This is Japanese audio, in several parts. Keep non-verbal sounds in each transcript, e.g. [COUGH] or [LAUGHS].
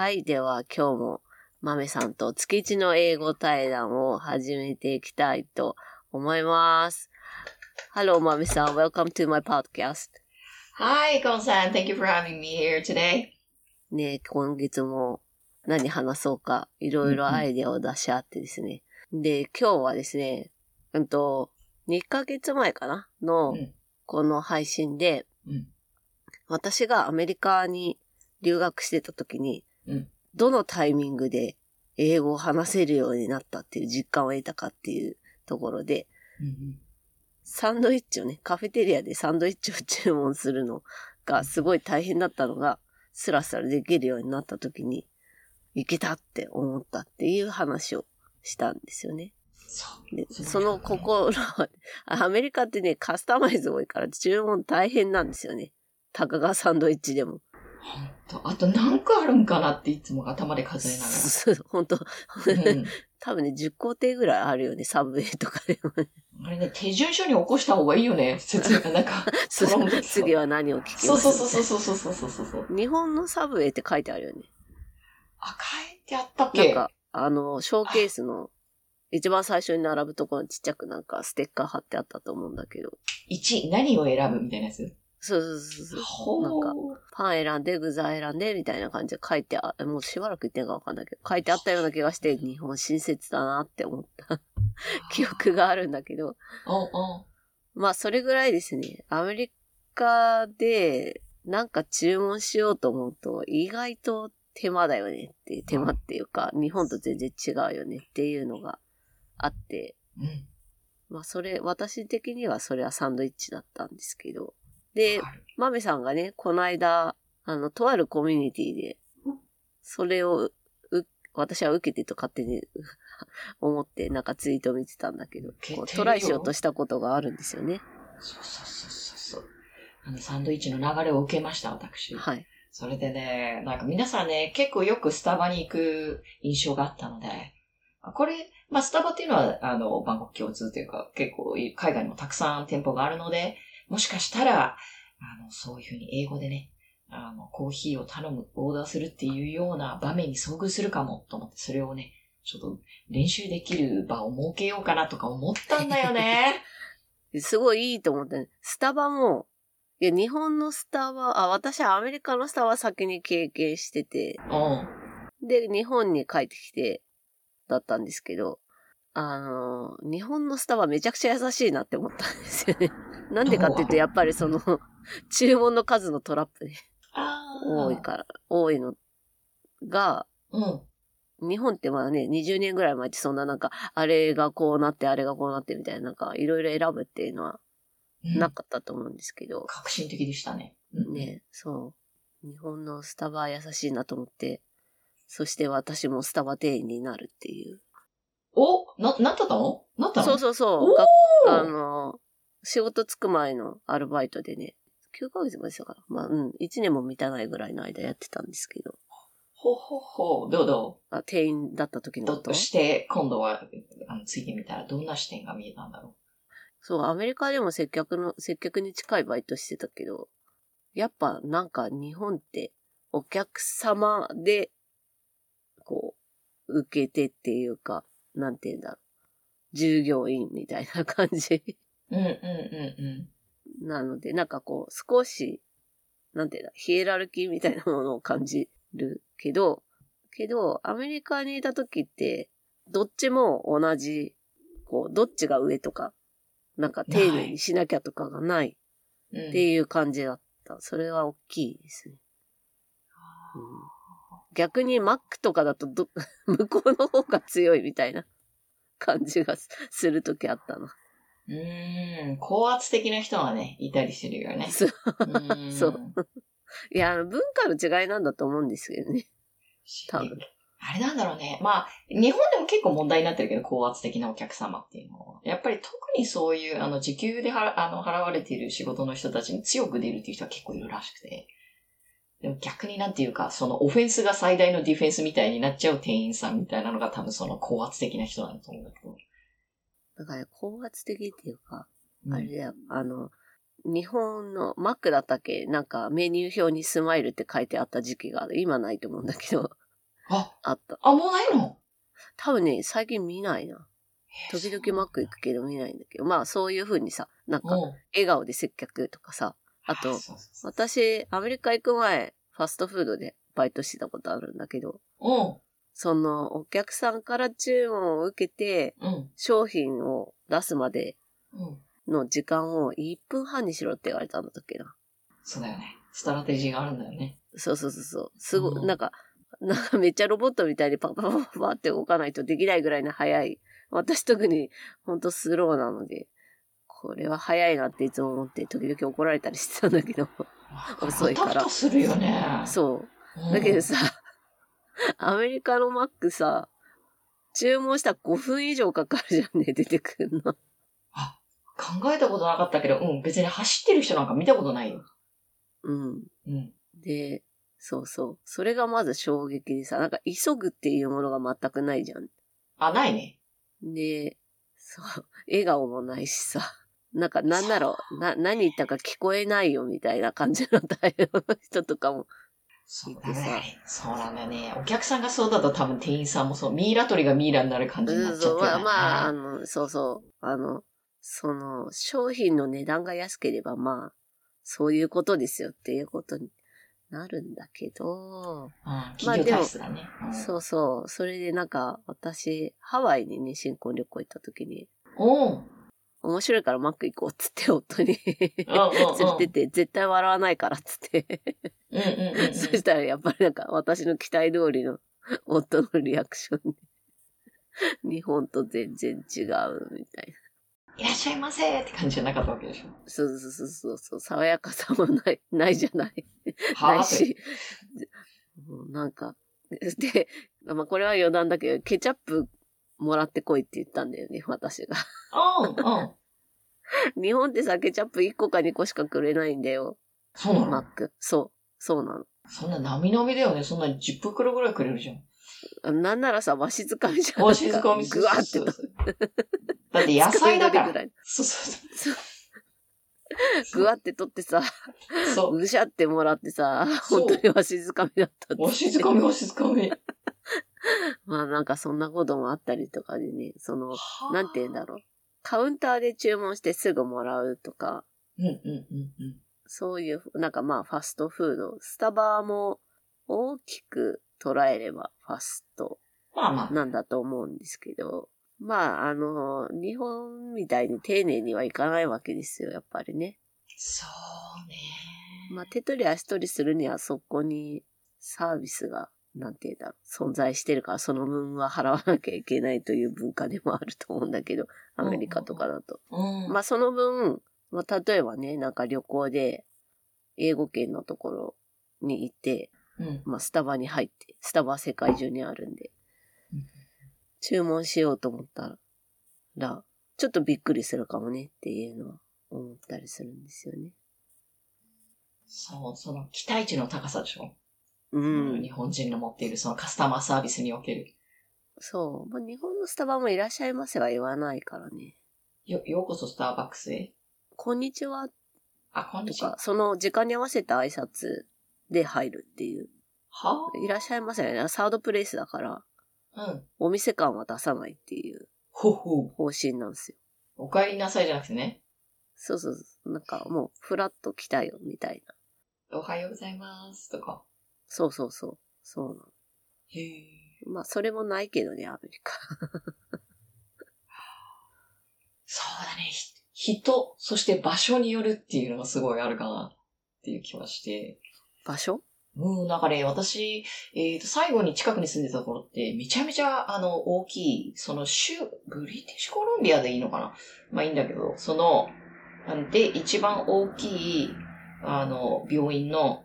はい。では今日も豆さんと月一の英語対談を始めていきたいと思います。Hello, 豆さん。Welcome to my podcast. Hi, Gon-san. Thank you for having me here today. ね、今月も何話そうか、いろいろアイデアを出し合ってですね。で、今日はですね、うんと、2ヶ月前かな？のうん、この配信で、うん私がアメリカに留学してた時に、うんどのタイミングで英語を話せるようになったっていう実感を得たかっていうところで、サンドイッチをね、カフェテリアでサンドイッチを注文するのがすごい大変だったのが、スラスラできるようになった時に、いけたって思ったっていう話をしたんですよね。そう。でその心は、アメリカってね、カスタマイズ多いから注文大変なんですよね。たかがサンドイッチでも。ほんと。あと何個あるんかなっていつも頭で数えなが [LAUGHS] そう本当ら。うん多分ね、10工程ぐらいあるよね、サブウェイとかでもね。あれね、手順書に起こした方がいいよね。説明がなんか。[LAUGHS] 次は何を聞きますそうそうそうそうそうそうそうそうそう。日本のサブウェイって書いてあるよね。あ、書いてあったっけなんか、あの、ショーケースの一番最初に並ぶところにちっちゃくなんかステッカー貼ってあったと思うんだけど。1、何を選ぶみたいなやつ。そうそうそうそう。ほなんか、う。パン選んで、具材選んで、みたいな感じで書いてあ、もうしばらく言ってんかわかんないけど、書いてあったような気がして、日本親切だなって思った [LAUGHS] 記憶があるんだけど、まあそれぐらいですね。アメリカでなんか注文しようと思うと、意外と手間だよねって手間っていうか、日本と全然違うよねっていうのがあって、うん。まあそれ、私的にはそれはサンドイッチだったんですけど、で、あるマメさんがね、この間、あの、とあるコミュニティで、それを、う、私は受けてと勝手に [LAUGHS] 思って、なんかツイート見てたんだけど、こう受けてるよトライしようとしたことがあるんですよね。そうそうそうそうそう。あの、サンドイッチの流れを受けました、私。はい。それでね、なんか皆さんね、結構よくスタバに行く印象があったので、これ、まあスタバっていうのは、あの、バンコク共通というか、結構海外にもたくさん店舗があるので、もしかしたら、あの、そういうふうに英語でね、あの、コーヒーを頼む、オーダーするっていうような場面に遭遇するかもと思って、それをね、ちょっと練習できる場を設けようかなとか思ったんだよね。[LAUGHS] すごいいいと思って、スタバも、いや、日本のスタバ、あ、私はアメリカのスタバ先に経験してて、うん。で、日本に帰ってきて、だったんですけど、あの、日本のスタバめちゃくちゃ優しいなって思ったんですよね。なんでかっていうと、やっぱりその、[LAUGHS] 注文の数のトラップね、ああ。多いから、多いのが、うん。日本ってまだね、20年ぐらい前ってそんななんか、あれがこうなって、あれがこうなってみたいな、なんか、いろいろ選ぶっていうのはうんなかったと思うんですけど、革新的でしたね。うんね、そう。日本のスタバは優しいなと思って、そして私もスタバ店員になるっていう。お？な、なったの？なったの？そうそうそう。あの、仕事つく前のアルバイトでね、9ヶ月までしたから、まあ、うん、1年も満たないぐらいの間やってたんですけど、ほうほうほう。どうどあ店員だった時うのこと？として、今度は、あの、ついてみたらどんな視点が見えたんだろそう、アメリカでも接客の、接客に近いバイトしてたけど、やっぱなんか日本ってお客様で、こう、受けてっていうか、なんて言うんだろう。従業員みたいな感じう。うんうんうんなので、なんかこう、少し、なんて言うんだ、ヒエラルキーみたいなものを感じるけど、けど、アメリカにいた時って、どっちも同じ、こう、どっちが上とか、なんか丁寧にしなきゃとかがないうん。うんっていう感じだった。それは大きいですね。うん逆に Mac とかだとど、[LAUGHS] 向こうの方が強いみたいな感じがすするときあったな。うーん。高圧的な人はね、いたりするよね。そうーんそう。いや、あの文化の違いなんだと思うんですけどね。多分あれなんだろうね。まあ、日本でも結構問題になってるけど、高圧的なお客様っていうのは。やっぱり特にそういう、あの、時給ではあの払われている仕事の人たちに強く出るっていう人は結構いるらしくて。でも逆になんていうか、そのオフェンスが最大のディフェンスみたいになっちゃう店員さんみたいなのが多分その高圧的な人なんだと思うんだけど。だから、高圧的っていうか、うんあれだよ、あの、日本の Mac だったっけなんかメニュー表にスマイルって書いてあった時期がある。今ないと思うんだけど、あ、あった。あ、もうないの？多分ね、最近見ないな。時々マック行くけど見ないんだけど、まあそういう風にさ、なんかうん。笑顔で接客とかさ、あと私、アメリカ行く前、ファストフードでバイトしてたことあるんだけど、うん。そのお客さんから注文を受けて、うん。商品を出すまでうん。の時間を1分半にしろって言われたんだっけな。そうだよね。ストラテジーがあるんだよね。そうそうそうそう。すごい、うんなんか、なんかめっちゃロボットみたいにパ [LAUGHS] パパパパって動かないとできないぐらいの速い。私特にほんとスローなので、これは速いなっていつも思って時々怒られたりしてたんだけど。遅いからするよね。そう。うん。だけどさ、[LAUGHS] アメリカのマックさ、注文したら5分以上かかるじゃんね、出てくるの。あ、考えたことなかったけど、うん、別に走ってる人なんか見たことないよ。うん。うん。で、そうそう。それがまず衝撃でさ、なんか急ぐっていうものが全くないじゃん。あ、ないね。で、そう、笑顔もないしさ、なんかなんなら、な、何言ったか聞こえないよみたいな感じの対応の人とかも、そうだね。そうなんだよね。お客さんがそうだと多分店員さんもそう、ミイラ取りがミイラになる感じになっちゃってね。まあ、まあ、あの、そうそう、あの、その、商品の値段が安ければ、まあ、そういうことですよっていうことになるんだけど、うん、企業体質だね。うん。そうそう、それでなんか、私、ハワイにね、新婚旅行行った時に、おう面白いからマック行こうっつって夫に連れてって、絶対笑わないからっつって。そしたらやっぱりなんか私の期待通りの夫のリアクションで、日本と全然違うみたいな。いらっしゃいませって感じじゃなかったわけでしょ。そうそうそうそうそう、爽やかさもない、ないじゃない。ないし、なんか、で、まあこれは余談だけど、ケチャップもらってこいって言ったんだよね、私が。日本ってさ、ケチャップ1個か2個しかくれないんだよ、そうなの？マック。そう、そうなの。そんな並々だよね。そんな10袋ぐらいくれるじゃん。あなんならさ、わしづかみじゃん。お静かみぐわってそうそうそうだって野菜だから。ぐらい。そうそうぐわ [LAUGHS] って取ってさ、そう。ぐしゃってもらってさ、そう本当にわしづかみだったってお静かみ、お静かみ。[LAUGHS] まあなんかそんなこともあったりとかでね、その、はあなんて言うんだろう。カウンターで注文してすぐもらうとか、うんうんうんうん。そういう、なんかまあファストフード、スタバも大きく捉えればファスト。なんだと思うんですけど、まああの、日本みたいに丁寧にはいかないわけですよ、やっぱりね。そうね。まあ手取り足取りするにはそこにサービスが、なんて言うんだろう、存在してるからその分は払わなきゃいけないという文化でもあると思うんだけど、アメリカとかだと。うん。まあその分、まあ例えばね、なんか旅行で英語圏のところに行って、うん。まあスタバに入って、スタバは世界中にあるんでうん、注文しようと思ったら、ちょっとびっくりするかもねっていうのは思ったりするんですよね。そう、その期待値の高さでしょ？うん。日本人の持っているそのカスタマーサービスにおける。そう。まあ、日本のスタバもいらっしゃいませは言わないからね。よ、ようこそスターバックスへ。こんにちはあ、こんとにちはか、。その時間に合わせた挨拶で入るっていう。はいらっしゃいませね。サードプレイスだから、あ。うん。お店感は出さないっていう。方針なんですよ。お帰りなさいじゃなくてね。そうそうそう。なんかもう、フラッと来たよ、みたいな。おはようございます。とか。そうそうそう。そうなの。へえ。まあ、それもないけどね、アメリカ。そうだね。ひ人、そして場所によるっていうのがすごいあるかなっていう気はして。場所？うん、なんかね、私、えっ、と、最後に近くに住んでたところって、めちゃめちゃ、あの、大きい、その州、ブリティッシュコロンビアでいいのかな？まあいいんだけど、その、なんで、一番大きい、あの、病院の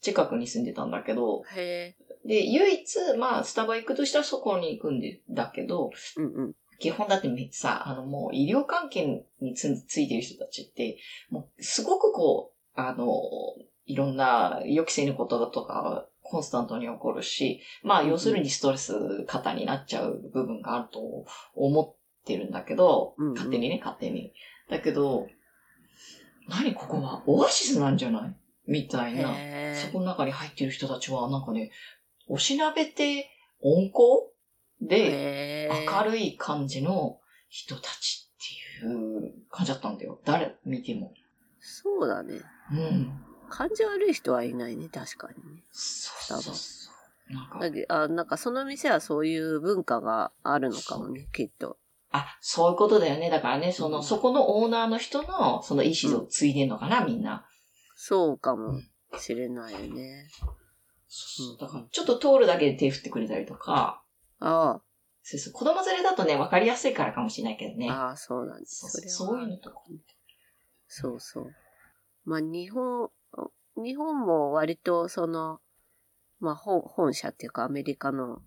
近くに住んでたんだけど、へえ。で、唯一、まあ、スタバ行くとしたらそこに行くんでだけど、うんうん。基本だってさ、あのもう医療関係につついてる人たちって、もうすごくこう、あの、いろんな予期せぬこととかコンスタントに起こるし、まあ要するにストレス型になっちゃう部分があると思ってるんだけど、うんうん勝手にね、勝手に。だけど、何ここは？オアシスなんじゃない？みたいな。そこの中に入ってる人たちは、なんかね、おしなべて温厚で、明るい感じの人たちっていう感じだったんだよ。誰見ても。そうだね。うん。感じ悪い人はいないね、確かにね。そうそうそう。なんかあなんかその店はそういう文化があるのかもね、きっと。あ、そういうことだよね。だからね、その、うんそこのオーナーの人の、その意思を継いでんのかな、みんな。そうかもしれないよね。そうだから、ちょっと通るだけで手振ってくれたりとか、あそうそう、子供連れだとね、わかりやすいからかもしれないけどね。あ、ああ、そうなんです。そそういうのとか。そうそう。まあ日本、日本も割とその、まあ本本社っていうかアメリカの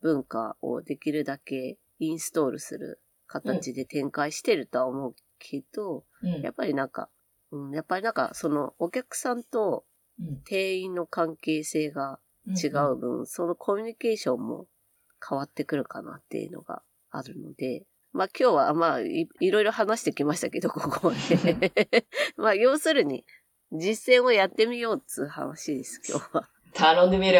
文化をできるだけインストールする形で展開してるとは思うけど、うん。やっぱりなんか、うん、やっぱりなんかそのお客さんとうん店員の関係性が違う分、そのコミュニケーションも変わってくるかなっていうのがあるので、まあ今日はまあいいろいろ話してきましたけど、[LAUGHS] ここまで。[LAUGHS] まあ要するに実践をやってみようっつう話です、今日は。頼んでみる？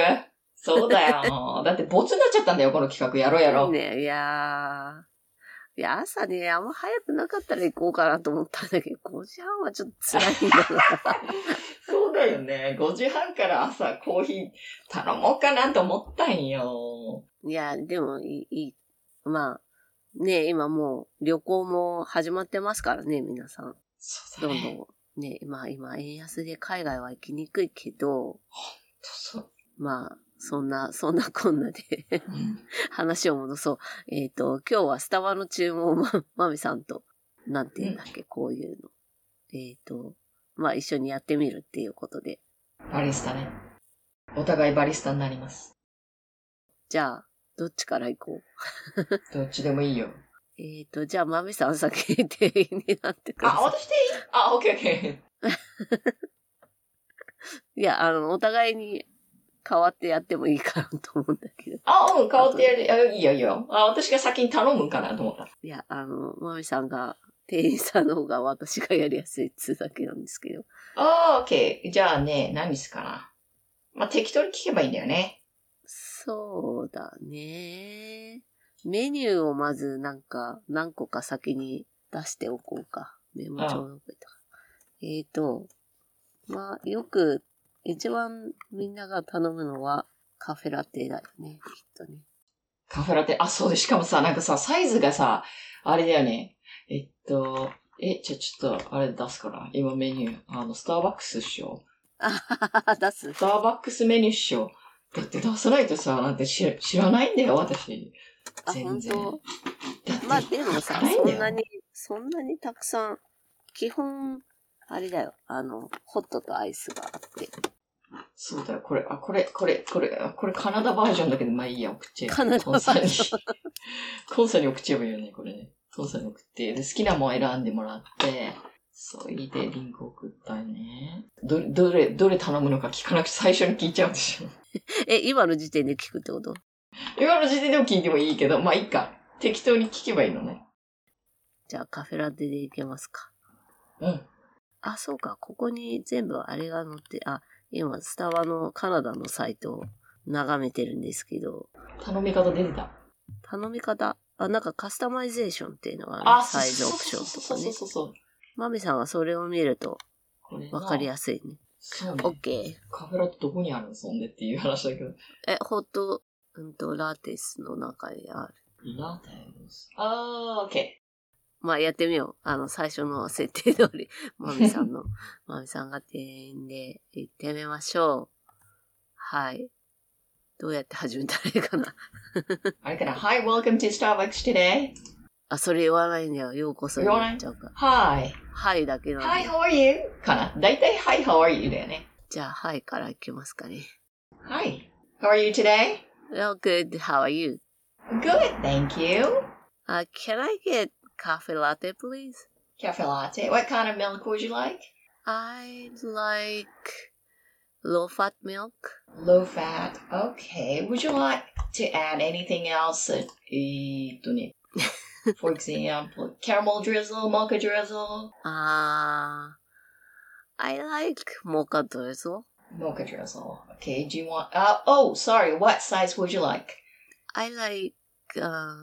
そうだよ。[LAUGHS] だって、ボツになっちゃったんだよ、この企画。やろうやろう。ねいやー、いや朝ね、あんま早くなかったら行こうかなと思ったんだけど、5時半はちょっと辛いんだな。[LAUGHS] そうだよね。5時半から朝コーヒー頼もうかなと思ったんよ。いや、でもいい、いい。まあ、ね今もう旅行も始まってますからね、皆さん。そうだね。どんどん。ね、まあ今、円安で海外は行きにくいけど、そうまあ、そんな、そんなこんなでうん話を戻そう。えっ、と、今日はスタバの注文をま、まみさんと、なんて言うんだっけ、こういうの。えっ、と、まあ一緒にやってみるっていうことで。バリスタね。お互いバリスタになります。じゃあ、どっちから行こう？[LAUGHS] どっちでもいいよ。えっ、と、じゃあ、まみさん先に店員になってくだあ、さい。私でいいあ、オッケーオッケいや、あの、お互いに変わってやってもいいかなと思うんだけど。ー。あ、うん、変わってやる。あいいよいいよ。あ、私が先に頼むんかなと思った。いや、あの、まみさんが、店員さんの方が私がやりやすいっつうだけなんですけど。あー、オッケー。じゃあね、何すかな。まあ、適当に聞けばいいんだよね。そうだね。メニューをまずなんか何個か先に出しておこうか。メモ帳の上とか。えっ、と、まあ、よく一番みんなが頼むのはカフェラテだよね。きっとね。カフェラテ、あ、そうで、しかもさ、なんかさ、サイズがさ、あれだよね。えっと、え、ちょ、ちょっと、あれ出すから。今メニュー。あの、スターバックスっしょ。あ出すス。ターバックスメニューっしょ。だって出さないとさ、なんて知ら知らないんだよ、私。あ、全然。本だって当まあでもさ、そんなに、そんなにたくさん、基本、あれだよ。あの、ホットとアイスがあって。そうだよ、これ、あ、これ、これ、これ、あこれカナダバージョンだけど、まあいいや、送っちゃえ。カナダバージョンコンさんに。コンさんに送っちゃえばいいよね、これね。コンさんに送って、で、好きなもん選んでもらって、それてリンク送ったよね。どれ、どれ、どれ頼むのか聞かなくて最初に聞いちゃうんでしょ。[LAUGHS] え、今の時点で聞くってこと？今の時点でも聞いてもいいけど、まあいいか。適当に聞けばいいのね。じゃあカフェラテでいけますか。うん。あ、そうか。ここに全部あれが載って、あ、今、スタバのカナダのサイトを眺めてるんですけど、頼み方出てた。頼み方、あ、なんかカスタマイゼーションっていうのがある、あ、サイズオプションとかねそうそう。そう。マミさんはそれを見るとわかりややすいね。そうオッね。ケー。カフェラテどこにあるのそんでっていう話だけど。え、ホット、うんと、ラテスの中にある。ラテス。あー、オッケまあ、やってみよう。あの、最初の設定通り、[LAUGHS] マミさんの、マミさんが店員で行ってみましょう。はい。どうやって始めたらいいかな。ー。あれかな ?Hi, welcome to Starbucks today. あ、それ言わないんだよ。ようこそに言わない言っちゃうから。Hi. はいだけなん Hi, で。how are you? かなだいたい Hi, how are you だよね。じゃあ、はいから行きますかね。Hi. How are you today? Well, good. How are you? Good, thank you. Uh, can I get cafe latte, please? Cafe latte. What kind of milk would you like? I'd like low fat milk. Low fat. Okay. Would you like to add anything else? [LAUGHS] For example, caramel drizzle, mocha drizzle. Ah, uh, I like mocha drizzle. Mocha drizzle. Okay. Do you want? Uh, oh, sorry. What size would you like? I like uh,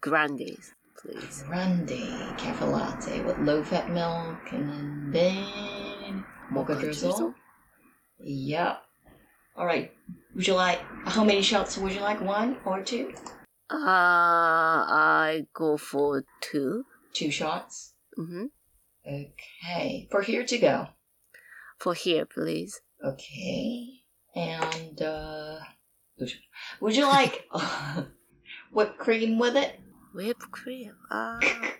grandes please. Grande cafe latte with low fat milk and then mocha, drizzle. Yep. All right. Would you like, how many shots would you like? One or two? Uh, I go for two. Two shots? hmm Okay. For here to go. For here, please. Okay. And, uh, would you like [LAUGHS] whipped cream with it? Whipped cream. Ah. [LAUGHS]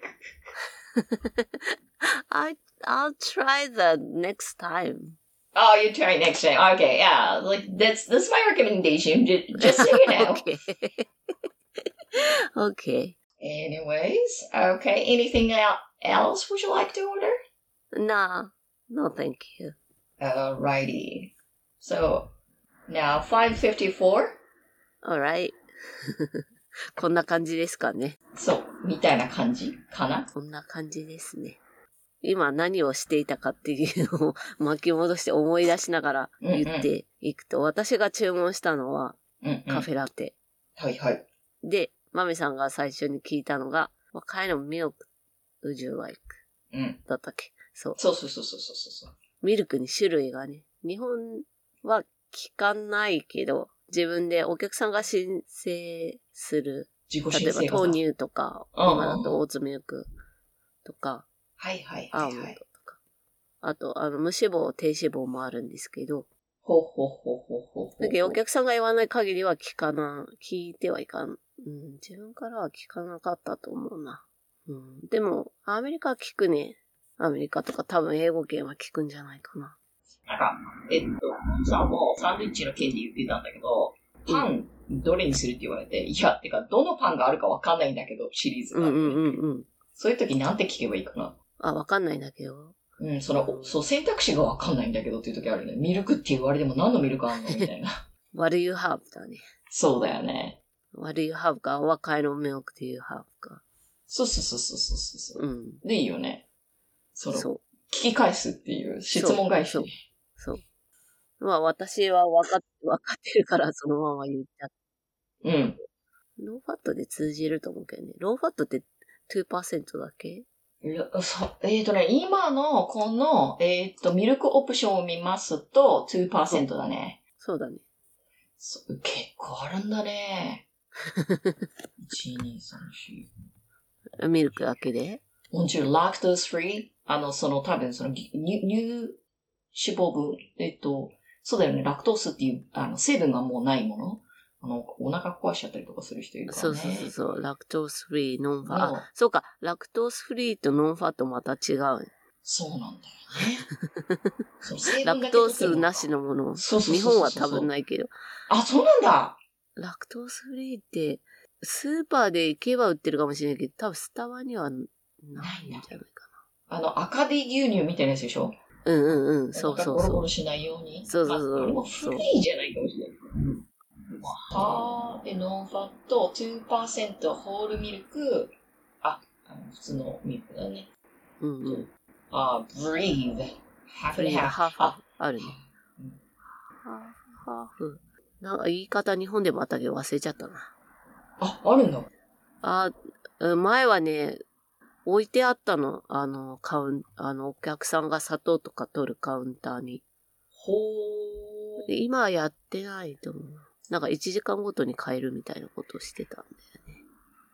[LAUGHS] I I'll try that next time. Oh, you try next time. Okay, yeah. Like that's that's my recommendation. Just, just so you [LAUGHS] know. okay. okay. Anyways, okay. Anything else would you like to order? Nah. No, thank you. Alrighty. So now five fifty four. Alright. [LAUGHS] こんな感じですかね。そう、みたいな感じかな？こんな感じですね。今何をしていたかっていうのを巻き戻して思い出しながら言っていくと、私が注文したのはうん、うん。カフェラテ。はいはい。で、マミさんが最初に聞いたのが、What kind of milk would you like? うん。だったっけ？そう。そうそうそうそうそうそう。ミルクに種類がね、日本は聞かないけど、自分でお客さんが申請する。自己申例えば豆乳とか、今だとオーツミルクとか、はいはいアーモンド。とか。あと、あの、無脂肪、低脂肪もあるんですけど、ほうほうほうほうほうほう。だけどお客さんが言わない限りは聞かな、聞いてはいかん。うん、自分からは聞かなかったと思うな。うん、でも、アメリカは聞くね。アメリカとか多分英語圏は聞くんじゃないかな。なんか、えっと、さ、もうサンドイッチの件で言ってたんだけど、パン、どれにするって言われて、いや、てか、どのパンがあるかわかんないんだけど、シリーズが。うんうんうんうん。そういう時なんて聞けばいいかな。あ、わかんないんだけど。うん、その、そう、選択肢がわかんないんだけどっていう時あるね。ミルクって言われても何のミルクあんのみたいな。What do you have? だね。そうだよね。What do you have か、What kind of milk do you have か。そうそうそうそうそうそう。うん。でいいよね。その、そう。聞き返すっていう質問返し。そうそう。まあ私はわかっ、わかってるからそのまま言っちゃっうん。ローファットで通じると思うけどね。ローファットって2%だけ？いやそうえっ、とね、今のこの、えっ、と、ミルクオプションを見ますと2%だね。そうだね。そう結構あるんだね。1、2、3、4。ミルクだけで？もちろん、ラクトースフリー。あの、その、多分、その、乳、乳脂肪分。えっと、そうだよね。ラクトースっていう、あの、成分がもうないもの。あの、お腹壊しちゃったりとかする人いるからそうね。そうそうそう。 lactose free、nonfa のあ、そうか。 lactose free と nonfat また違うね。そうなんだよね。[LAUGHS] lactoseなしのもの。そうそう日本は多分ないけど。あ、そうなんだ。 lactose free って、スーパーで行けば売ってるかもしれないけど、多分スタバにはないんじゃないかあの、アカディ牛乳みたいなやつでしょな。うんうんうん。そうそうお腹ゴロそう。ゴロしないように。そうそうそうれもフリーじゃないかもしれない。はーで、ノンファット、2%ホールミルク。あ、あの普通のミルクだね。うんうん。あ、breathe。half フ and リー half。ハーフハーあフあるね。うんハーフハーフ。なんか言い方日本でもあったけど忘れちゃったな。あ、あるんだ。あ、うん前はね、置いてあったの。あの、カウン、あの、お客さんが砂糖とか取るカウンターに。ほー。で今はやってないと思う。なんか1時間ごとに変えるみたいなことをしてたんだよね。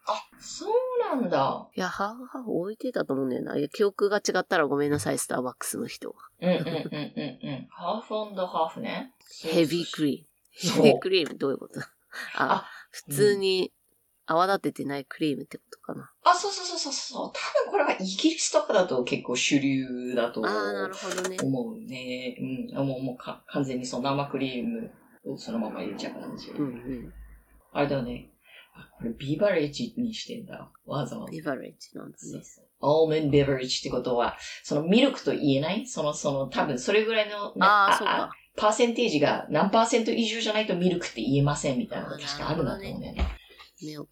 あ、そうなんだ。いや、ハーフハーフ置いてたと思うんだよな。いや、記憶が違ったらごめんなさい、スターバックスの人は。うんうんうんうんうん。ハーフハーフね。ヘビークリーム。ヘビークリームどういうこと？ああ普通に泡立ててないクリームってことかな。あ、そうそうそうそうそう。多分これはイギリスとかだと結構主流だとああ、なるほどね。思うね。うん。もう、もうか完全にその生クリームをそのまま入れちゃう感じ。うんうん。あれだね。あ、これビバレッジにしてんだ。わざわざ。ビバレッジなんだね。そうそう。アーメンビバレッジってことは、そのミルクと言えない？その、その、多分それぐらいの、ねああ、そうか。パーセンテージが何パーセント以上じゃないとミルクって言えませんみたいなのが確かあるんだと思うんだよね。ミルク。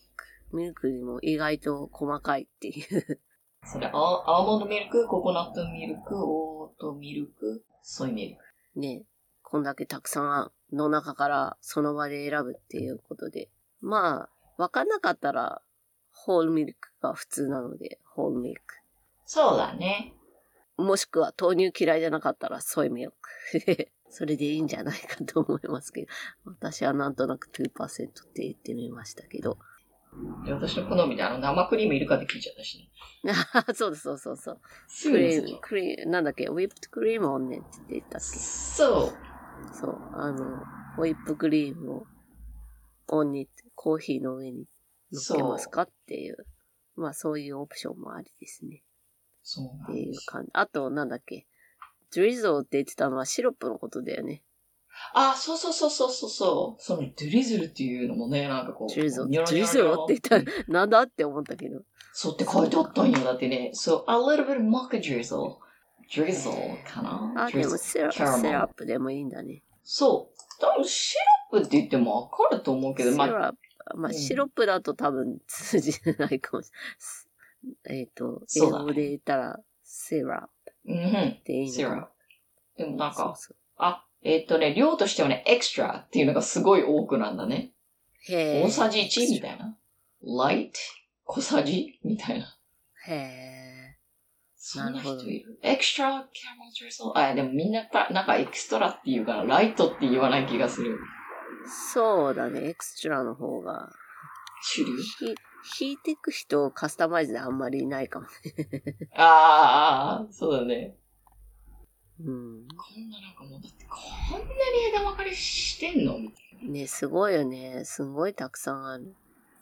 ミルクにも意外と細かいっていう。それアー、アーモンドミルク、ココナットミルク、オートミルク、ソイミルク。ね。こんだけたくさんの中からその場で選ぶっていうことで。まあ、わかんなかったら、ホールミルクが普通なので、ホールミルク。そうだね。もしくは豆乳嫌いじゃなかったらソイミルクで、[LAUGHS] それでいいんじゃないかと思いますけど、私はなんとなく2%って言ってみましたけど。私の好みであの生クリームいるかって聞いちゃったしね。そうです、そうそうそう。クリーム、クリーム、なんだっけ、ウィップクリームをねって言ったっけ？そう。そう、あの、ホイップクリームをオンに、コーヒーの上に乗っけますかっていう。まあそういうオプションもありですね。そうなっていうんです。感じ。あと、なんだっけ？ドリゾーって言ってたのはシロップのことだよね。あ、そうそうそうそうそうそう。そのドゥリズルっていうのもね、なんかこう。ドリゾー、ニョロドリゾニョロニョローって言ったら、なんだって思ったけど。そうって書いてあったんよ。だってね、そう、a little bit mocha drizzle. drizzle かな？あ、でもシロップでもいいんだね。そう。多分シロップって言ってもわかると思うけど、シまあ、まあ、うんシロップだと多分通じないかもしれない。えっ、と、英語で言ったら、シラップうん、っていいのかな？プ。でもなんか、あ、えっ、とね、量としてはね、エクストラっていうのがすごい多くなんだね。へ大さじ1みたいな。light 小さじみたいな。へえ。そんな人いる。 extra caramel drizzle あ、でもみんなた、なんか extra って言うから、ライトって言わない気がする。そうだね、 extra の方が。主流？ひ引いていく人、カスタマイズであんまりいないかもね。あーあそうだね。うん。こんななんかもう、だってこんなに枝分かれしてんの？みたいね、すごいよね。すごいたくさんある。な。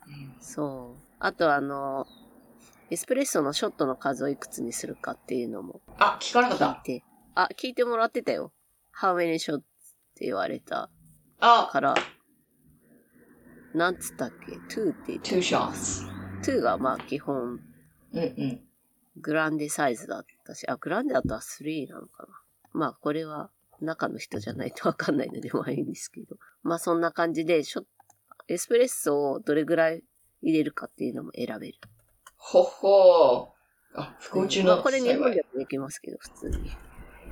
うんそう。あとあの、エスプレッソのショットの数をいくつにするかっていうのもあ、聞かなかっ聞た。いて。あ、聞いてもらってたよ。How many shots って言われたあ、から、なんつったっけ ?2 って言って two shots。2がまあ基本うんうん。グランデサイズだったし、あ、グランデだったら3なのかな。まあこれは中の人じゃないとわかんないのでまあいいんですけど。まあそんな感じで、ショエスプレッソをどれぐらい入れるかっていうのも選べる。ほほー。あ、不幸中のまあこれ日本でもできますけど、普通に。はっ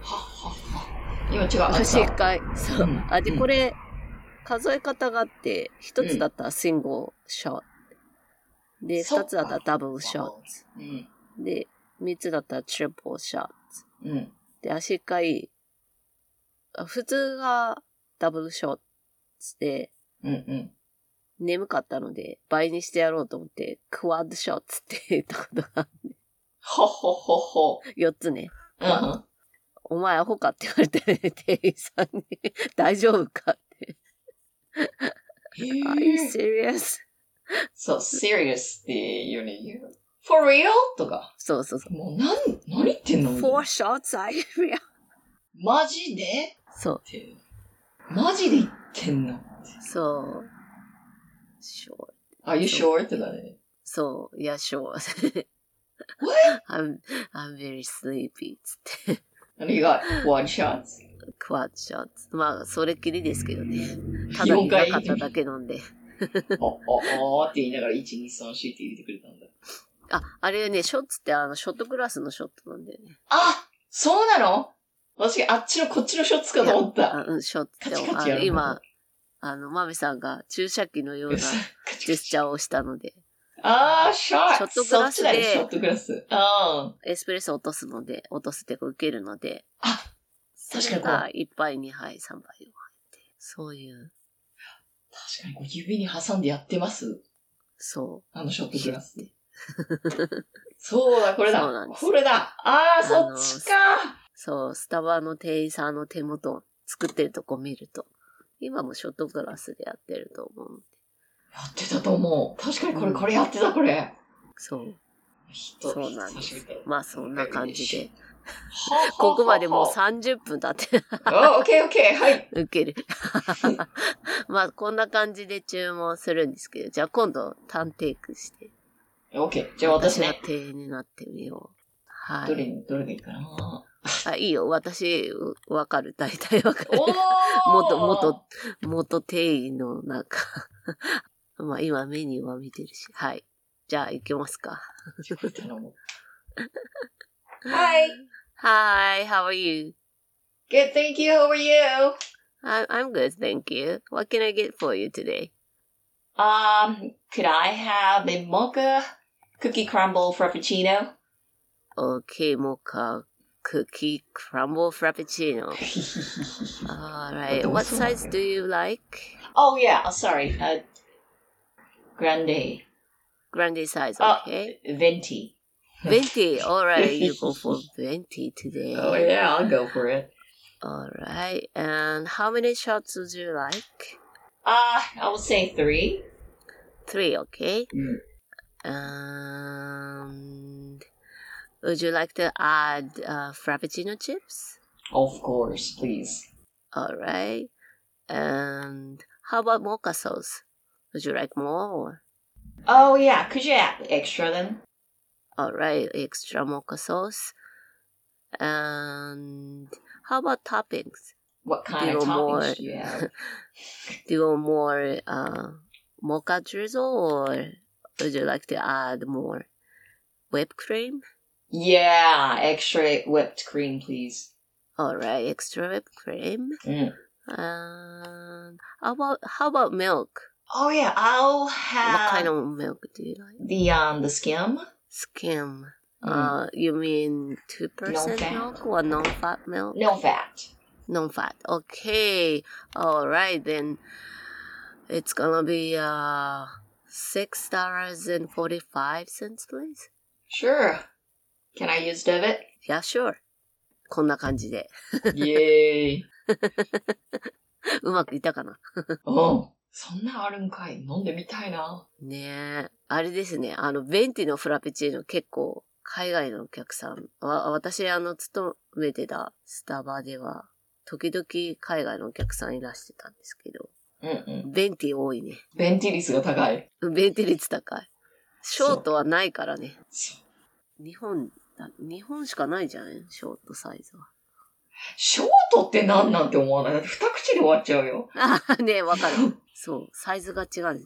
はっは。今違う。あ私一回、そううん。あ、で、うんこれ、数え方があって、一つだったらシングルショット。で、そっか二つだったらダブルショット。うん。で、三つだったらトリプルショット。うん。で、足一回、あ普通がダブルショットで、うんうん。眠かったので、倍にしてやろうと思って、クワッドショットって言ったことがあって、ほほほほ。四つね。うん。お前アホかって言われて、[LAUGHS] 店員さんに、大丈夫かって。へ Are you ー serious? そう、serious っていうね、言う。For real? とか。そうそうそう。もう、なん、何言ってんの？four な shots I real. マジでそう。マジで言ってんのそう。sure. ?Are you sure? ってだね。そう、いや、sure. I'm, I'm very sleepy. つって。And you got one shot? クワッドショット。まあ、それっきりですけどね。ただ4苦回かっただけ飲んで。お、お、おーって言いながら1、2、3、4って入れてくれたんだ。あ、あれね、ショッツってあの、ショットグラスのショットなんだよね。あそうなの？私、あっちのこっちのショッツかと思った。あうん、ショットカってあチカチ今、あの、マミさんが注射器のようなジェスチャーをしたので、あー、ショッショットグラスでそっちだよショットグラス。あエスプレッソ落とすので、落とすって受けるので、あそ確かにこう。れが1杯、2杯、3杯を入って、そういう、確かにこう指に挟んでやってます？そあのショッう。トグラス。そうだ、これだ。そうなんですこれだ。あー、あのそっちか。そう、スタバの店員さんの手元を作ってるとこ見ると、今もショットグラスでやってると思うやってたと思う。確かにこれ、うんこれやってた、これ。そう。人そうなんですまあそんな感じで。ここまでもうは30分経って、あ、オッケーオッケー、はい。受ける。[LAUGHS] まあこんな感じで注文するんですけど、じゃあ今度ターンテイクして、オッケー。じゃあ私ね、が手になってみよう。はい。どれに、どれがいいかな。あ、いいよ。私、うわかる。大体わかる。元、元、元店員のなんかまあ今メニューは見てるし。はい。じゃあ行きますか。頼むはい。Hi, how are you? Good, thank you. How are you? I, I'm good, thank you. What can I get for you today? Um, could I have a mocha cookie crumble frappuccino? Okay, mocha cookie crumble frappuccino. [LAUGHS] All right. What size do you like? oh yeah, sorry. Uh, grande. Grande size, Oh, okay. venti. Venti. All right, you go [LAUGHS] for venti today. Oh yeah, I'll go for it. All right. And how many shots would you like? Uh, I would say three. Three, okay. Mm. And would you like to add uh, frappuccino chips? Of course, please. All right. And how about mocha sauce? Would you like more? Or? Oh yeah, could you add extra then? All right, extra mocha sauce. And how about toppings? What kind Do of want more? toppings do you have? [LAUGHS] Do you want more uh, mocha drizzle or would you like to add more whipped cream? yeah, extra whipped cream, please. All right, extra whipped cream. Mm. And how about how about milk? Oh yeah, I'll have what kind of milk do you like? the um the skim. Skim. Mm. Uh, you mean two percent milk or non-fat milk? No fat. Non-fat. Okay. All right then. It's gonna be uh six dollars and forty-five cents, please? Sure. Can I use debit? Yeah, sure. こんな感じで。Yay. [LAUGHS] うまくいったかな？うん。そんなんあるんかい。飲んでみたいな。ねえ。あれですね。あの、ベンティのフラペチーノ結構海外のお客さん。わ私、あの、勤めてたスタバでは、時々海外のお客さんいらしてたんですけど、うんうん。ベンティ多いね。ベンティ率が高い。ベンティ率高い。ショートはないからね。日本、だ日本しかないじゃない？ショートサイズは。ショートって何なんて思わない？だって二口で終わっちゃうよ。ああ、ねえ、わかる。そう、サイズが違う。通り。違うね。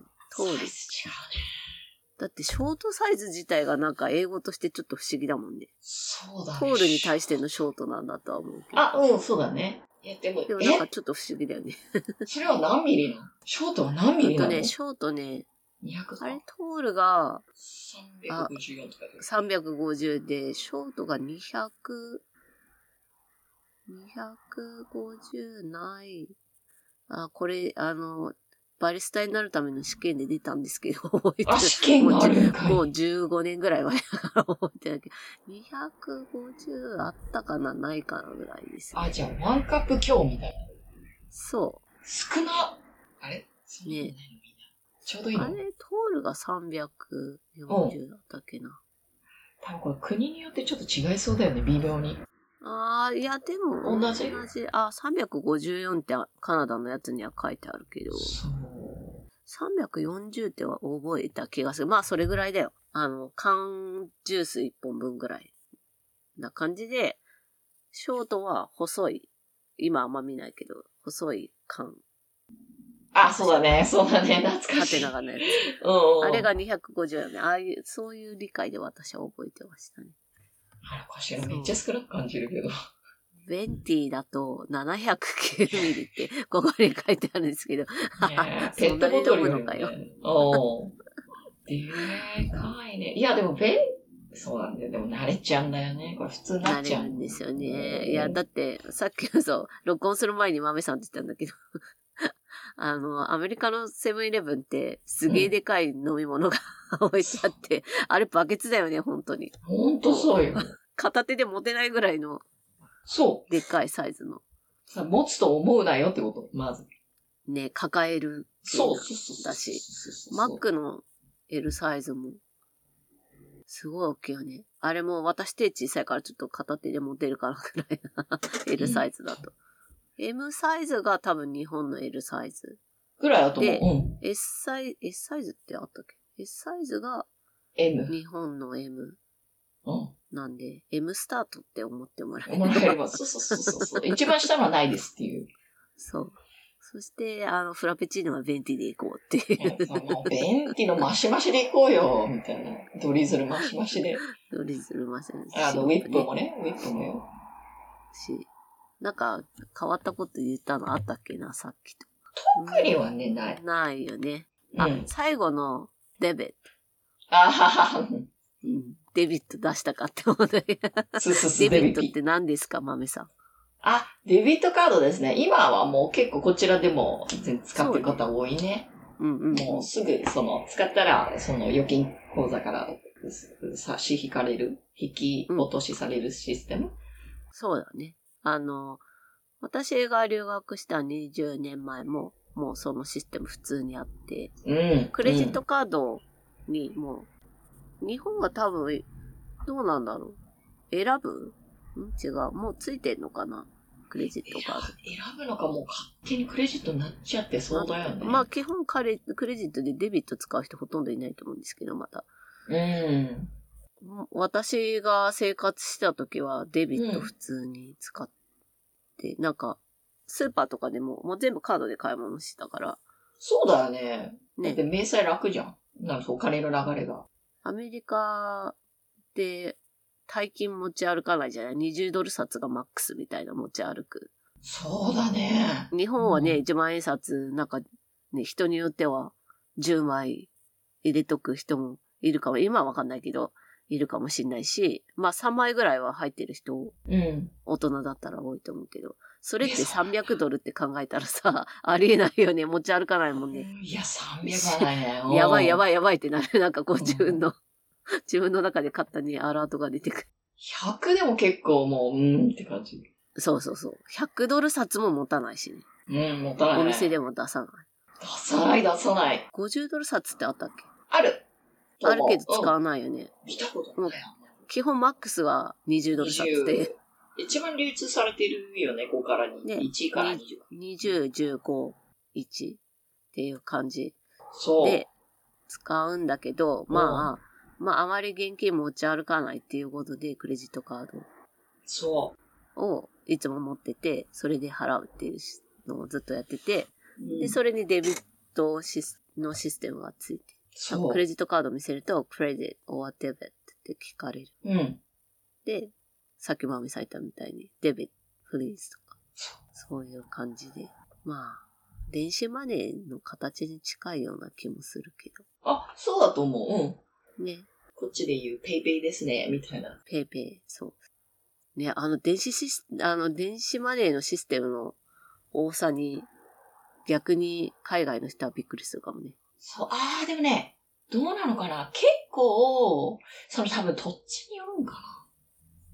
だって、ショートサイズ自体がなんか英語としてちょっと不思議だもんね。そうだね。トールに対してのショートなんだとは思うけど。あ、うん、そうだね。いや、でも、でもなんかえちょっと不思議だよね。[LAUGHS] それは何ミリなの？ショートは何ミリなの？とね、ショートね、?200 あれ、トールが354とかで。350で、ショートが200、250ない。あ、これ、あの、バリスタになるための試験で出たんですけど、[LAUGHS] 覚えてるあ、試験があるんかい。もう15年ぐらい前だから覚えてないけど、250あったかなないかなぐらいです、あ、じゃあ、ワンカップ強みたいな。そ少なあれ？そんなことないのみんな。ちょうどいいあれ、トールが340だったっけな。多分これ国によってちょっと違いそうだよね、微妙に。ああ、いや、でも、同じ？同じ。あ、354ってカナダのやつには書いてあるけど、そう。340っては覚えた気がする。まあ、それぐらいだよ。あの、缶ジュース1本分ぐらいな感じで、ショートは細い。今あんま見ないけど、細い缶。あ、そうだね、そうだね、懐かしい。縦長のやつ。うんうん。あれが250よね。ああいう、そういう理解で私は覚えてましたね。あら、確かにめっちゃ少なく感じるけど。ベンティだと709ミリってここに書いてあるんですけど、[LAUGHS] ペットボトルよりもね。おでかいね。いや、でも、ベン、そうなんだよ。でも慣れちゃうんだよね。これ普通になっちゃう。るんですようんね。いや、だって、さっきのそう、録音する前に豆さんって言ったんだけど、あの、アメリカのセブンイレブンって、すげえでかい飲み物が [LAUGHS] 置いてあって、あれバケツだよね、本当に。ほんとそうよ。[LAUGHS] 片手で持てないぐらいのそでっかいサイズの。う。さ、持つと思うなよってこと。まず。ね、抱える系そうそうそう。だし、マックの L サイズも、すごい大きいよね。あれも私手小さいからちょっと片手で持てるかなくらいな [LAUGHS] L サイズだと。M サイズが多分日本の L サイズ。ぐらいだとで思う。うん。S サイ S サイズってあったっけ ?S サイズが M。日本の M うん。なんで、M スタートって思ってもらえもらる。えれば、そうそうそうそう。[LAUGHS] 一番下のはないですっていう。そう。そして、あの、フラペチーノはベンティで行こうっていう。ベンティのマシマシで行こうよ、みたいな。ドリズルマシマシで。ドリズルマセンあの、ウィップもね、ウィップもよ。し、なんか変わったこと言ったのあったっけな、さっきと。特にはね、ない。ないよね。あ、うん。最後のデビット。あはは。うん、デビット出したかって思ったすすすデデビットって何ですか、豆さん。あ、デビットカードですね。今はもう結構こちらでも使ってる方多いね。うんうん。もうすぐ、その、使ったら、その預金口座から差し引かれる、引き落としされるシステム、そうだね。あの、私が留学した20年前も、もうそのシステム普通にあって、うん。クレジットカードにもう、日本は多分、どうなんだろう？選ぶ？ん？違う。もうついてんのかな？クレジットカード。選ぶのかもう勝手にクレジットになっちゃってそうだよね。まあ基本クレジットでデビット使う人ほとんどいないと思うんですけど、また。うん。私が生活した時はデビット普通に使って、なんか、スーパーとかでももう全部カードで買い物してたから、そうだよね。だってね、明細楽じゃん。なんかお金の流れが。アメリカで大金持ち歩かないじゃない ?20 ドル札がマックスみたいな持ち歩く。そうだね。日本はね、うん1万円札、なんかね、人によっては10枚入れとく人もいるかも、今はわかんないけど、いるかもしんないし、まあ3枚ぐらいは入ってる人、うん。大人だったら多いと思うけど、それっていやそう300ドルって考えたらさ、[LAUGHS] ありえないよね。持ち歩かないもんね。いや、300はないね。[LAUGHS] やばいやい。ばいやばいってなる。なんかこううん自分の、[LAUGHS] 自分の中で勝手にアラートが出てくる。100でも結構もう、うんって感じ。そうそうそう。100ドル札も持たないしね。うん、持たない、ね。お店でも出さない。出さない、出さない。50ドル札ってあったっけ？ある。あるけど使うわないよね。ん。見たことないよ。基本マックスは20ドル札で、20一番流通されてるよね、5から2。ね1から20。20、15、1っていう感じそう。で使うんだけど、まあ、まああまり現金持ち歩かないっていうことでクレジットカーそドをいつも持ってて、それで払うっていうのをずっとやってて、う。うんで、それにデビットのシステムがついて、そう。クレジットカード見せると、クレジット or debit って聞かれる。うん。で、さっきまみさん言ったみたいに、 debit, please とか、そういう感じで。まあ、電子マネーの形に近いような気もするけあ、そうだと思う。うん。ど。ね、こっちで言う PayPay ですね、みたいな。 PayPay、そう。ね、あの電子シス、あの電子マネーのシステムの多さに、逆に海外の人はびっくりするかもね。そう、あー、でもね、どうなのかな？結構、その多分土地によるんか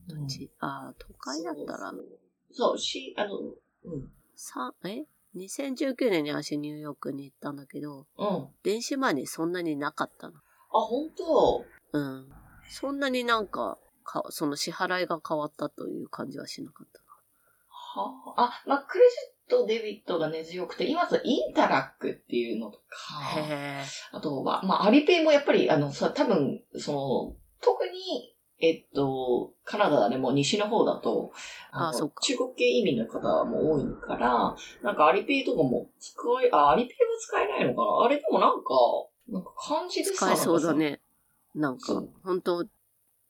な。どっち、ああ、都会だったらそ、うし、あの、うん。さ、え ?2019 年に私ニューヨークに行ったんだけど、うん。あ、電子マネーそんなになかったの。本当？うん。そんなになんか、かその支払いが変わったという感じはしなかったはあ、あ、まあ、クレジット、デビットが根強くて、今とインタラックっていうのとか。あとは、まあ、アリペイもやっぱり、あの、さ、多分、その、特に、えっと、カナダでも西の方だと、のあそっか中国系移民の方も多いから、なんかアリペイとかも使え、あ、アリペイは使えないのかな？あれでもなんか、なんか漢字でさ使えそうだ。ね。なんか本当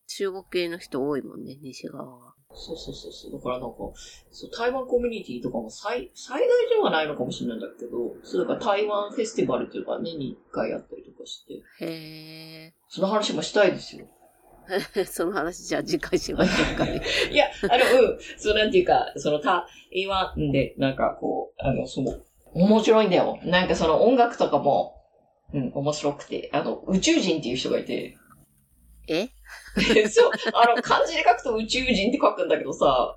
中国系の人多いもんね、西側は。そうそうそうそう。だからなんか、そう、台湾コミュニティとかも最、最大ではないのかもしれないんだけど、それから台湾フェスティバルっていうか年に1回やったりとかして、へその話もしたいですよ。え。[LAUGHS] その話じゃあ次回しましょうかね。[LAUGHS] いや、あの、うん、そうなんていうか、その台湾で、なんかこう、あの、その、面白いんだよ。なんかその音楽とかも、うん、面白くて、あの、宇宙人っていう人がいて、え？[LAUGHS] そう、あの、漢字で書くと宇宙人って書くんだけどさ、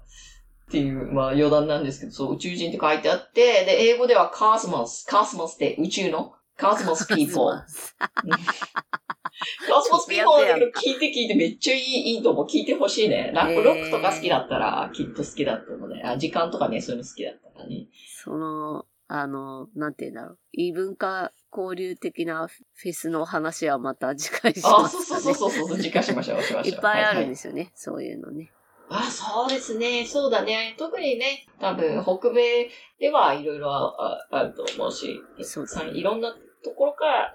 っていう、まあ余談なんですけど、そう、宇宙人って書いてあって、で、英語ではカスモス、カスモスって宇宙の、カスモスピーポー。カスモスピーポーだけど聞いて聞いてめっちゃいい、いいと思う。聞いてほしいね。ラップロックとか好きだったら、きっと好きだと思うね。あ、時間とかね、そういうの好きだったらね。その、あの、なんて言うんだろう。異文化交流的なフェスの話はまた次回しあ、ますそうかね。そうそうそう、時間しましょう、しましょう。いっぱいあるんははですよね、そういうのね。あ、そうですね。そうだね。特にね、多分、北米ではいろいろああると思うし、そうだねいろんなところから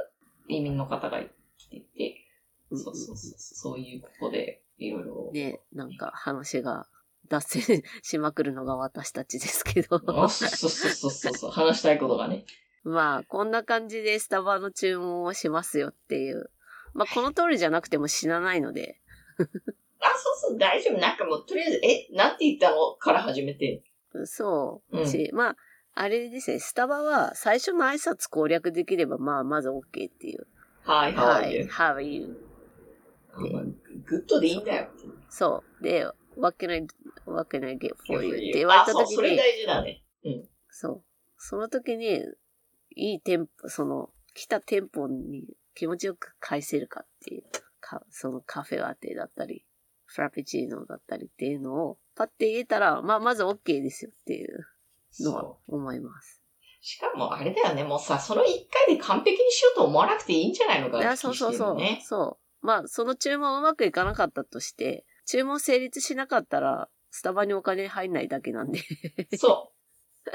移民の方が来てて、うんそうそうそう、そういうここでいろいろ。ね、なんか話が脱線しまくるのが私たちですけど。あそうそうそうそうそう。話したいことがね。まあ、こんな感じでスタバの注文をしますよっていう。まあ、この通りじゃなくても死なないので。あ、そうそう、大丈夫。なんかもう、とりあえず、え、なんて言ったの？から始めて。そう。し、まあ、あれですね、スタバは最初の挨拶攻略できれば、まあ、まず OK っていう。はい、はい。How are you? Good でいいんだよ。そう。で、what can I, what can I get for you? って言あ、われたそう、時に、それ大事だね。うん。そう。その時に、いいテンポ、その、来たテンポに気持ちよく返せるかっていう、かそのカフェラテだったり、フラペチーノだったりっていうのを、パッて言えたら、まあ、まず OK ですよっていうのは。思います。しかもあれだよね、もうさ、その一回で完璧にしようと思わなくていいんじゃないのかいや、そうそうそう。ね。そう。まあ、その注文うまくいかなかったとして、注文成立しなかったら、スタバにお金入んないだけなんで。そう。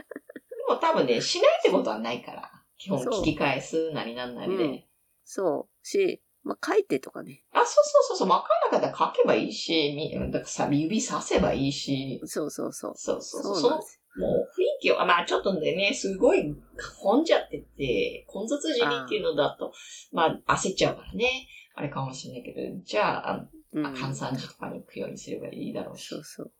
でも多分ね、しないってことはないから。基本そう聞き返すなりなんなりで。うんそう。し、まあ、書いてとかね。あ、そうそうそうそう、わかんなかったら書けばいいし、みだからさ、指させばいいし。そうそうそう。そうそうそう。そうもう雰囲気を、あまあちょっとでね、すごい混んじゃってて、混雑時にっていうのだと、まあ焦っちゃうからね。あれかもしれないけど、じゃあ、あうん。換算時とかに行くようにすればいいだろうし。そうそう。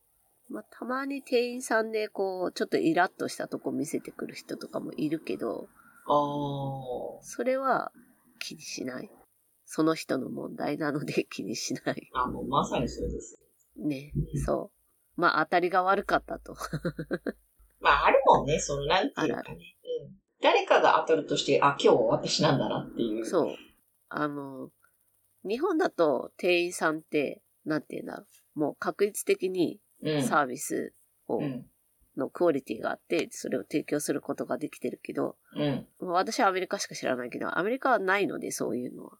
まあ、たまに店員さんで、こう、ちょっとイラッとしたとこ見せてくる人とかもいるけど、ああ。それは気にしない。その人の問題なので [LAUGHS] 気にしない。あ、もうまさにそうです。ね。そう。まあ、当たりが悪かったと。[LAUGHS] まああるもんね、その、なんていうかね。うん。誰かが当たるとして、あ、今日は私なんだなっていう。そう。あの、日本だと店員さんって、なんていうんだろう。もう確率的にうん。サービスを、うん。のクオリティがあって、それを提供することができてるけど、うん。私はアメリカしか知らないけど、アメリカはないので、そういうのは。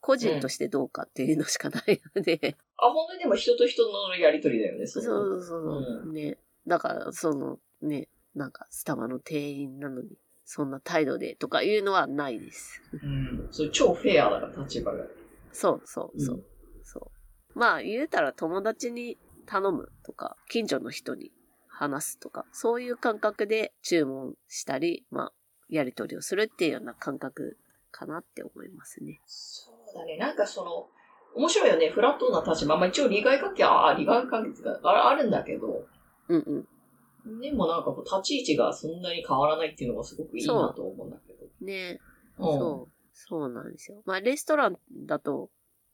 個人としてどうかっていうのしかないので、あ、本当にでも人と人のやりとりだよね、そうそのそうそう、ね。だから、その、ね、なんか、スタバの店員なのに、そんな態度でとかいうのはないです。うん。それ超フェアだから、立場が。そうそうそう。うんそう。まあ、言うたら友達に頼むとか、近所の人に話すとか、そういう感覚で注文したり、まあ、やり取りをするっていうような感覚かなって思いますね。そうだね。なんかその、面白いよね。フラットな立場。まあ一応利害関係は、あ利害関係っていうかああるんだけど、うんうん。でもなんかこう立ち位置がそんなに変わらないっていうのがすごくいいなと思うんだけど。ねうんそう。そうなんですよ。まあ、レストランだと、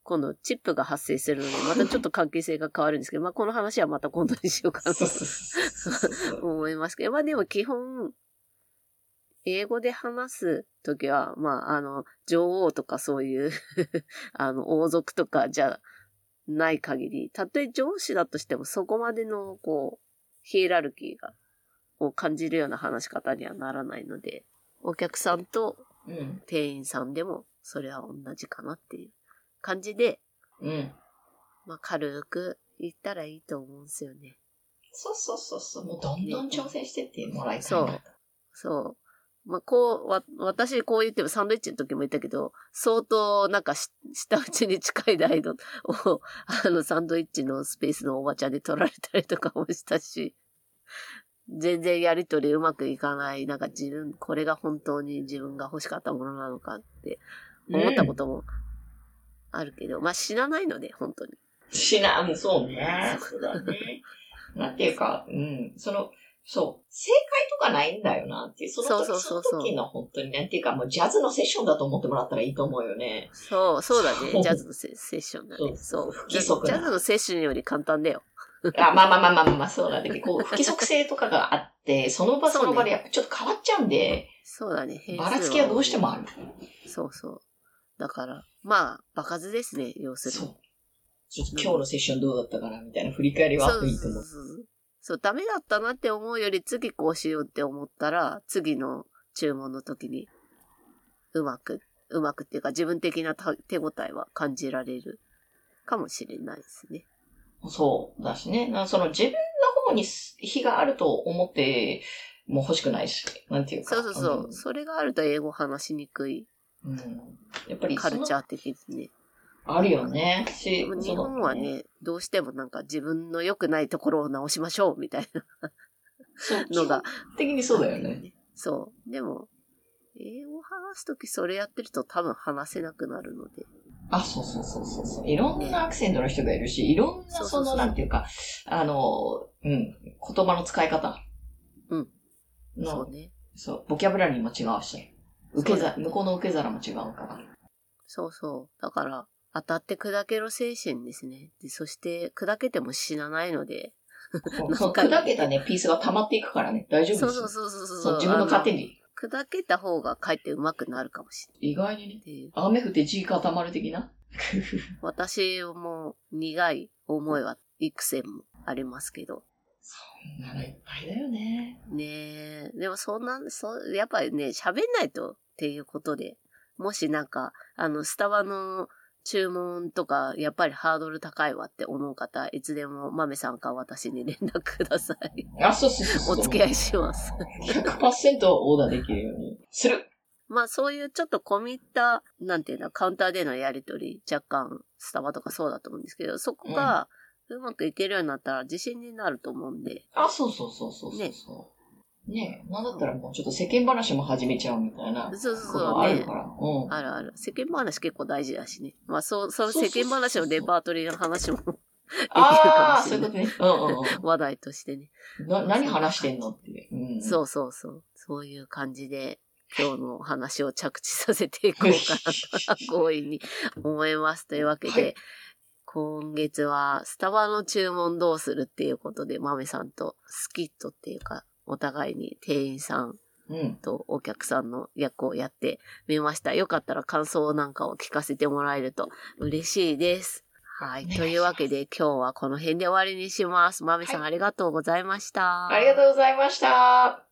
今度チップが発生するので、[LAUGHS] またちょっと関係性が変わるんですけど、まあ、この話はまた今度にしようかなと。[LAUGHS] 思いますけど、まあでも基本、英語で話すときは、まあ、あの、女王とかそういう [LAUGHS] あの、王族とかじゃない限り、たとえ上司だとしてもそこまでの、こう、ヒエラルキーが、を感じるような話し方にはならないので、お客さんとうん。店員さんでも、それは同じかなっていう感じで、うん。まあ、軽く言ったらいいと思うんですよね。そうそうそうそう。もうどんどん挑戦してってもらいたいそうな。そう。まあ、こう、わ、私こう言ってもサンドイッチの時も言ったけど、相当なんかし、下打ちに近い態度を、あの、サンドイッチのスペースのおばちゃんに取られたりとかもしたし、全然やりとりうまくいかない、なんか自分、これが本当に自分が欲しかったものなのかって思ったこともあるけど、まあ死なないので、本当に。しな、うん、そうね。そうだね。[LAUGHS] なんていうか、うん、その、そう、正解とかないんだよなっていう、その時そうそうそうそうその時の本当に、なんていうか、もうジャズのセッションだと思ってもらったらいいと思うよね。そう、そうだね。ジャズのセセッションだね。そそうう。不規則なジャズのセッションより簡単だよ。あまあまあまあまあまあまあ、そうなんだけど、こう、不規則性とかがあって、その場その場でやっぱちょっと変わっちゃうんで、そうだね。ばらつきはどうしてもある。そうそう。だから、まあ、場数ですね、要するそうに。。ちょっと今日のセッションどうだったかなみたいな振り返りはあっていいと思う。そうそうそう、ダメだったなって思うより、次こうしようって思ったら、次の注文の時に、うまく、うまくっていうか、自分的なた手応えは感じられるかもしれないですね。そうだしね。なその自分の方に非があると思っても欲しくないし、なんていうか。そうそうそうう。それがあると英語話しにくい、ん。うん。やっぱりカルチャー的にね。あるよね。し、日本はね、どうしてもなんか自分の良くないところを直しましょうみたいなのが。的にそうだよね。そう。でも、英語を話すときそれやってると多分話せなくなるので。あ、そうそうそうそうそう。いろんなアクセントの人がいるし、ね、いろんなその、なんていうか、あの、うん、言葉の使い方。うん。そうね。そう、ボキャブラリーも違うし、受け皿、向こうの受け皿も違うから。そうそう。だから、当たって砕けろ精神ですね。で、そして、砕けても死なないので。そう、砕けたね、ピースが溜まっていくからね、大丈夫ですそうそうそうそうそう。自分の勝手に。砕けた方がかえって上手くなるかもしれない。意外にね。雨降って地固まる的な？[LAUGHS] 私も苦い思いは幾千もありますけど。そんなのいっぱいだよね。ねえ。でもそんな、そやっぱりね、喋んないとっていうことで、もしなんか、あの、スタバの注文とか、やっぱりハードル高いわって思う方、いつでも豆さんか私に連絡ください。あ、そうそうそうお付き合いします。100%オーダーできるようにする。まあそういうちょっと込み入った、なんていうの、カウンターでのやりとり、若干、スタバとかそうだと思うんですけど、そこがうまくいけるようになったら自信になると思うんで。あ、そうそうそうそうそう。ね。ねえ、なんだったらもうちょっと世間話も始めちゃうみたいな。そうそうそう、あるから、ね。うん。あるある。世間話結構大事だしね。まあ、そう、その世間話のレパートリーの話もああ、そういうことね。うんうんうん。話題としてね。な、何話してんのって。うん、そうそうそう。そういう感じで、今日の話を着地させていこうかなと、[LAUGHS] 強引に思います。というわけで、はい、今月はスタバの注文どうするっていうことで、豆さんとスキットっていうか、お互いに店員さんとお客さんの役をやってみました。よかったら感想なんかを聞かせてもらえると嬉しいです。はい。というわけで今日はこの辺で終わりにします。まめさん、はい、ありがとうございました。ありがとうございました。